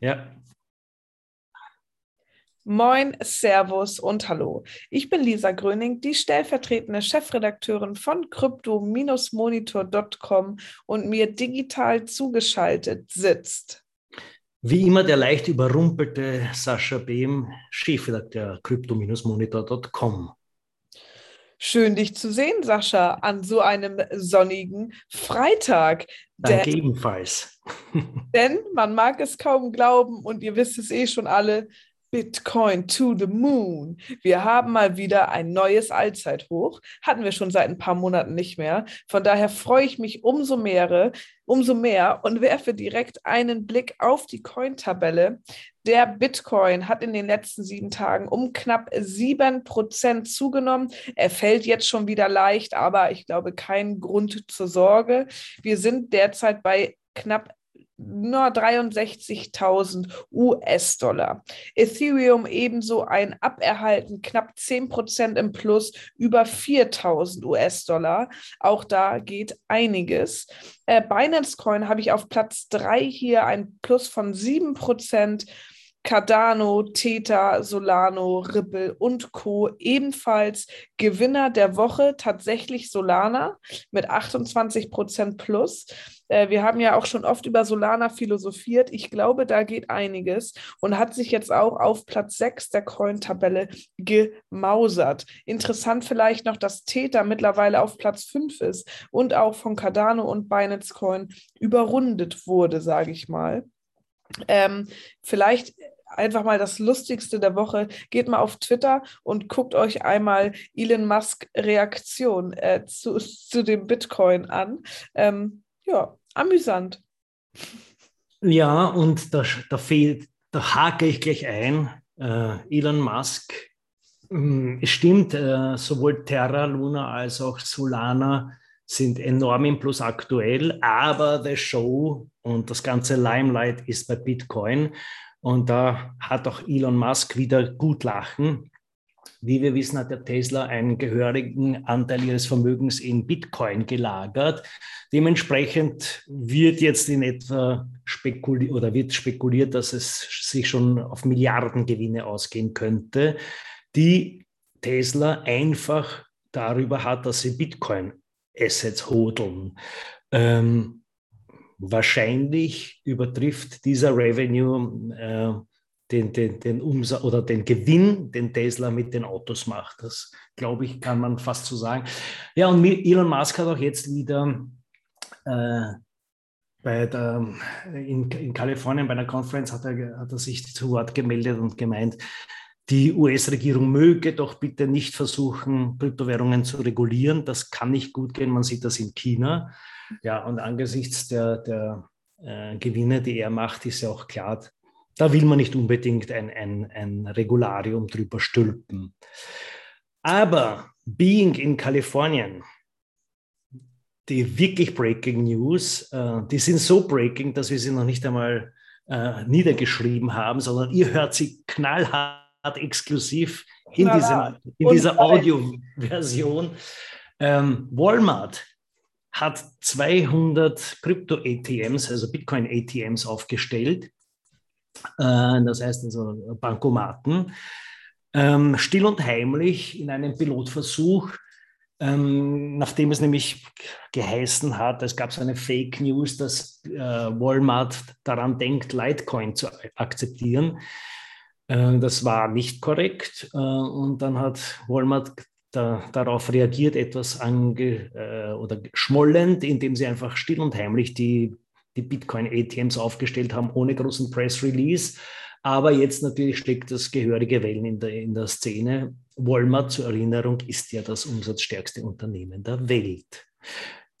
Ja. Moin, Servus und Hallo. Ich bin Lisa Gröning, die stellvertretende Chefredakteurin von crypto-monitor.com und mir digital zugeschaltet sitzt. Wie immer der leicht überrumpelte Sascha Behm, Chefredakteur crypto-monitor.com. Schön, dich zu sehen, Sascha, an so einem sonnigen Freitag. Danke ebenfalls. denn man mag es kaum glauben und ihr wisst es eh schon alle, Bitcoin to the moon. Wir haben mal wieder ein neues Allzeithoch. Hatten wir schon seit ein paar Monaten nicht mehr. Von daher freue ich mich umso mehr, umso mehr und werfe direkt einen Blick auf die Coin-Tabelle. Der Bitcoin hat in den letzten sieben Tagen um knapp sieben Prozent zugenommen. Er fällt jetzt schon wieder leicht, aber ich glaube, kein Grund zur Sorge. Wir sind derzeit bei knapp 63.000 US-Dollar. Ethereum ebenso ein Aberhalten, knapp 10% im Plus, über 4.000 US-Dollar. Auch da geht einiges. Äh, Binance Coin habe ich auf Platz 3 hier ein Plus von 7%. Cardano, Theta, Solano, Ripple und Co. ebenfalls Gewinner der Woche, tatsächlich Solana mit 28% plus. Äh, wir haben ja auch schon oft über Solana philosophiert. Ich glaube, da geht einiges und hat sich jetzt auch auf Platz 6 der Coin-Tabelle gemausert. Interessant vielleicht noch, dass Theta mittlerweile auf Platz 5 ist und auch von Cardano und Binance Coin überrundet wurde, sage ich mal. Ähm, vielleicht einfach mal das Lustigste der Woche. Geht mal auf Twitter und guckt euch einmal Elon Musk Reaktion äh, zu, zu dem Bitcoin an. Ähm, ja, amüsant. Ja, und da, da fehlt, da hake ich gleich ein. Äh, Elon Musk, äh, es stimmt, äh, sowohl Terra, Luna als auch Solana sind enorm im Plus aktuell, aber the Show und das ganze Limelight ist bei Bitcoin. Und da hat auch Elon Musk wieder gut lachen. Wie wir wissen, hat der Tesla einen gehörigen Anteil ihres Vermögens in Bitcoin gelagert. Dementsprechend wird jetzt in etwa spekuliert oder wird spekuliert, dass es sich schon auf Milliardengewinne ausgehen könnte, die Tesla einfach darüber hat, dass sie Bitcoin-Assets hodeln. Ähm, wahrscheinlich übertrifft dieser Revenue äh, den, den, den Umsatz oder den Gewinn, den Tesla mit den Autos macht. Das, glaube ich, kann man fast so sagen. Ja, und Elon Musk hat auch jetzt wieder äh, bei der, in, in Kalifornien bei einer Konferenz hat er, hat er sich zu Wort gemeldet und gemeint, die US-Regierung möge doch bitte nicht versuchen, Kryptowährungen zu regulieren. Das kann nicht gut gehen. Man sieht das in China. Ja, und angesichts der, der äh, Gewinne, die er macht, ist ja auch klar, da will man nicht unbedingt ein, ein, ein Regularium drüber stülpen. Aber being in Kalifornien, die wirklich Breaking News, äh, die sind so breaking, dass wir sie noch nicht einmal äh, niedergeschrieben haben, sondern ihr hört sie knallhart exklusiv in, diesem, in dieser Audioversion. Ähm, Walmart hat 200 Krypto-ATMs, also Bitcoin-ATMs aufgestellt. Äh, das heißt also Bankomaten. Ähm, still und heimlich in einem Pilotversuch, ähm, nachdem es nämlich geheißen hat, es gab so eine Fake News, dass äh, Walmart daran denkt, Litecoin zu akzeptieren. Äh, das war nicht korrekt. und dann hat Walmart da, darauf reagiert, etwas ange, äh, oder geschmollend, indem sie einfach still und heimlich die, die Bitcoin-ATMs aufgestellt haben, ohne großen Press Release. Aber jetzt natürlich schlägt das gehörige Wellen in der, in der Szene. Walmart zur Erinnerung ist ja das umsatzstärkste Unternehmen der Welt.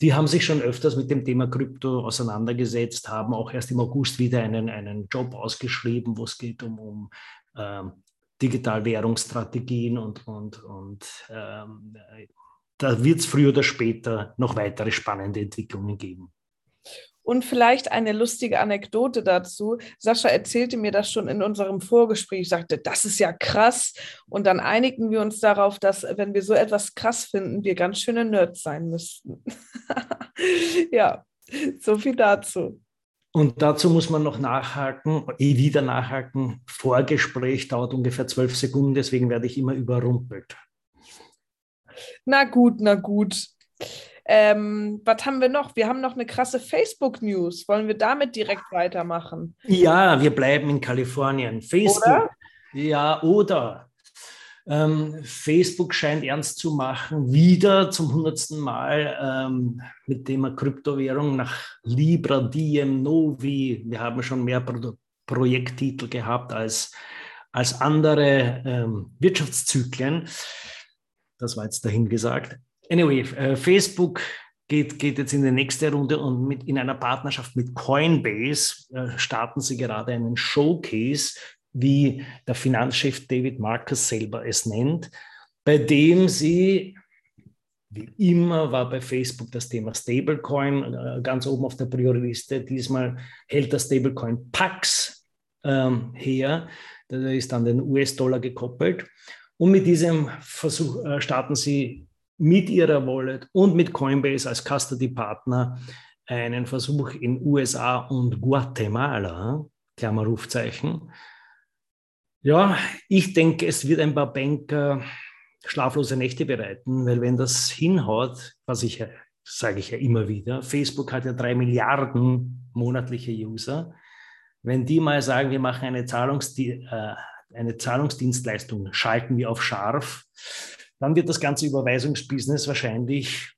Die haben sich schon öfters mit dem Thema Krypto auseinandergesetzt, haben auch erst im August wieder einen, einen Job ausgeschrieben, wo es geht um, um ähm, Digitalwährungsstrategien und, und, und ähm, da wird es früher oder später noch weitere spannende Entwicklungen geben. Und vielleicht eine lustige Anekdote dazu. Sascha erzählte mir das schon in unserem Vorgespräch. Ich sagte, das ist ja krass. Und dann einigten wir uns darauf, dass, wenn wir so etwas krass finden, wir ganz schöne Nerds sein müssten. ja, so viel dazu. Und dazu muss man noch nachhaken, eh wieder nachhaken. Vorgespräch dauert ungefähr zwölf Sekunden, deswegen werde ich immer überrumpelt. Na gut, na gut. Ähm, was haben wir noch? Wir haben noch eine krasse Facebook-News. Wollen wir damit direkt weitermachen? Ja, wir bleiben in Kalifornien. Facebook. Oder? Ja, oder. Ähm, Facebook scheint ernst zu machen, wieder zum hundertsten Mal ähm, mit dem Kryptowährung nach Libra, Diem, Novi. Wir haben schon mehr Pro Projekttitel gehabt als, als andere ähm, Wirtschaftszyklen. Das war jetzt dahin gesagt. Anyway, äh, Facebook geht, geht jetzt in die nächste Runde und mit, in einer Partnerschaft mit Coinbase äh, starten sie gerade einen Showcase, wie der Finanzchef David Marcus selber es nennt, bei dem sie, wie immer war bei Facebook das Thema Stablecoin äh, ganz oben auf der Priorliste. Diesmal hält das Stablecoin Pax ähm, her. Da ist an den US-Dollar gekoppelt. Und mit diesem Versuch äh, starten sie mit ihrer Wallet und mit Coinbase als Custody-Partner einen Versuch in USA und Guatemala, Klammerrufzeichen. Ja, ich denke, es wird ein paar Banker schlaflose Nächte bereiten, weil wenn das hinhaut, was ich sage ich ja immer wieder, Facebook hat ja drei Milliarden monatliche User. Wenn die mal sagen, wir machen eine, Zahlungsdi äh, eine Zahlungsdienstleistung, schalten wir auf scharf, dann wird das ganze Überweisungsbusiness wahrscheinlich,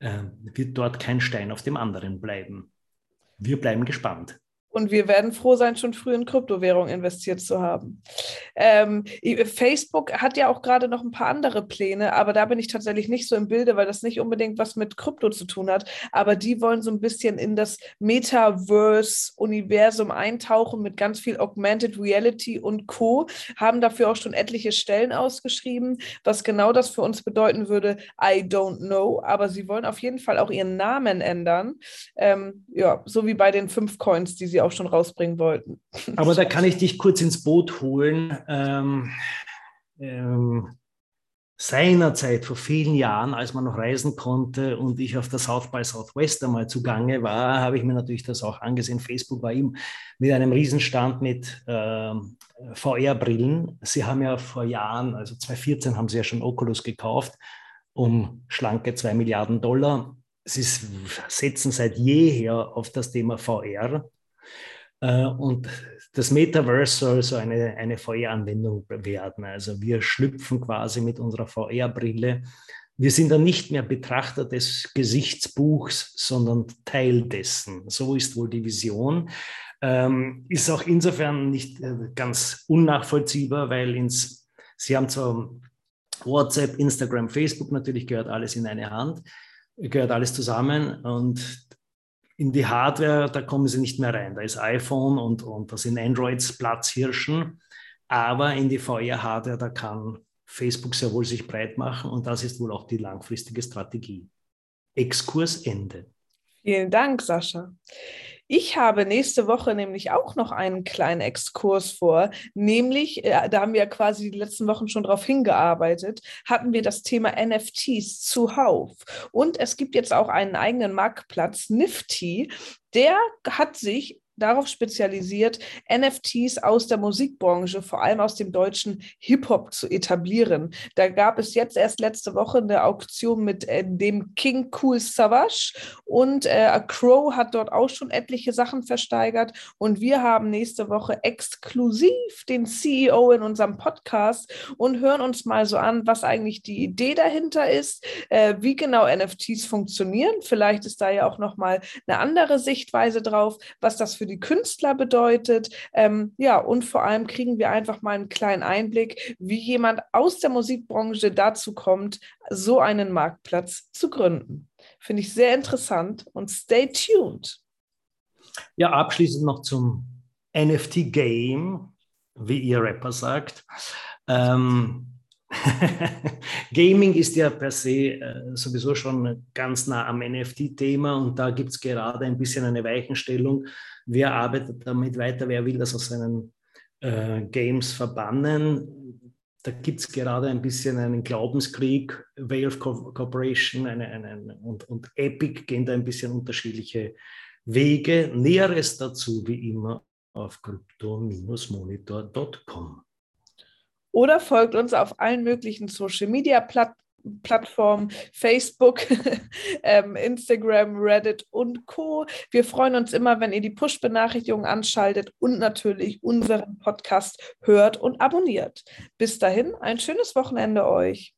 äh, wird dort kein Stein auf dem anderen bleiben. Wir bleiben gespannt. Und wir werden froh sein, schon früh in Kryptowährung investiert zu haben. Ähm, Facebook hat ja auch gerade noch ein paar andere Pläne, aber da bin ich tatsächlich nicht so im Bilde, weil das nicht unbedingt was mit Krypto zu tun hat. Aber die wollen so ein bisschen in das Metaverse-Universum eintauchen mit ganz viel Augmented Reality und Co. Haben dafür auch schon etliche Stellen ausgeschrieben. Was genau das für uns bedeuten würde, I don't know. Aber sie wollen auf jeden Fall auch ihren Namen ändern. Ähm, ja, so wie bei den fünf Coins, die sie auch schon rausbringen wollten. Aber da kann ich dich kurz ins Boot holen. Ähm, ähm, seinerzeit, vor vielen Jahren, als man noch reisen konnte und ich auf der South by Southwest einmal zugange war, habe ich mir natürlich das auch angesehen. Facebook war ihm mit einem Riesenstand mit ähm, VR-Brillen. Sie haben ja vor Jahren, also 2014 haben sie ja schon Oculus gekauft, um schlanke 2 Milliarden Dollar. Sie setzen seit jeher auf das Thema VR. Äh, und das Metaverse soll so eine, eine VR-Anwendung werden. Also wir schlüpfen quasi mit unserer VR-Brille. Wir sind dann nicht mehr Betrachter des Gesichtsbuchs, sondern Teil dessen. So ist wohl die Vision. Ähm, ist auch insofern nicht äh, ganz unnachvollziehbar, weil ins, Sie haben zwar WhatsApp, Instagram, Facebook, natürlich gehört alles in eine Hand, gehört alles zusammen. Und in die Hardware, da kommen sie nicht mehr rein. Da ist iPhone und, und da sind Androids Platzhirschen. Aber in die VR-Hardware, da kann Facebook sehr wohl sich breit machen und das ist wohl auch die langfristige Strategie. Exkurs Ende. Vielen Dank, Sascha. Ich habe nächste Woche nämlich auch noch einen kleinen Exkurs vor, nämlich, äh, da haben wir quasi die letzten Wochen schon darauf hingearbeitet, hatten wir das Thema NFTs zuhauf. Und es gibt jetzt auch einen eigenen Marktplatz, Nifty, der hat sich darauf spezialisiert, NFTs aus der Musikbranche, vor allem aus dem deutschen Hip-Hop zu etablieren. Da gab es jetzt erst letzte Woche eine Auktion mit äh, dem King Cool Savage und äh, Crow hat dort auch schon etliche Sachen versteigert und wir haben nächste Woche exklusiv den CEO in unserem Podcast und hören uns mal so an, was eigentlich die Idee dahinter ist, äh, wie genau NFTs funktionieren. Vielleicht ist da ja auch noch mal eine andere Sichtweise drauf, was das für für die Künstler bedeutet. Ähm, ja, und vor allem kriegen wir einfach mal einen kleinen Einblick, wie jemand aus der Musikbranche dazu kommt, so einen Marktplatz zu gründen. Finde ich sehr interessant und stay tuned. Ja, abschließend noch zum NFT-Game, wie ihr Rapper sagt. Ähm, Gaming ist ja per se äh, sowieso schon ganz nah am NFT-Thema und da gibt es gerade ein bisschen eine Weichenstellung. Wer arbeitet damit weiter? Wer will das aus seinen äh, Games verbannen? Da gibt es gerade ein bisschen einen Glaubenskrieg. Valve Corporation eine, eine, und, und Epic gehen da ein bisschen unterschiedliche Wege. Näheres dazu wie immer auf crypto-monitor.com. Oder folgt uns auf allen möglichen Social Media Plattformen. Plattformen, Facebook, ähm, Instagram, Reddit und Co. Wir freuen uns immer, wenn ihr die Push-Benachrichtigungen anschaltet und natürlich unseren Podcast hört und abonniert. Bis dahin, ein schönes Wochenende euch.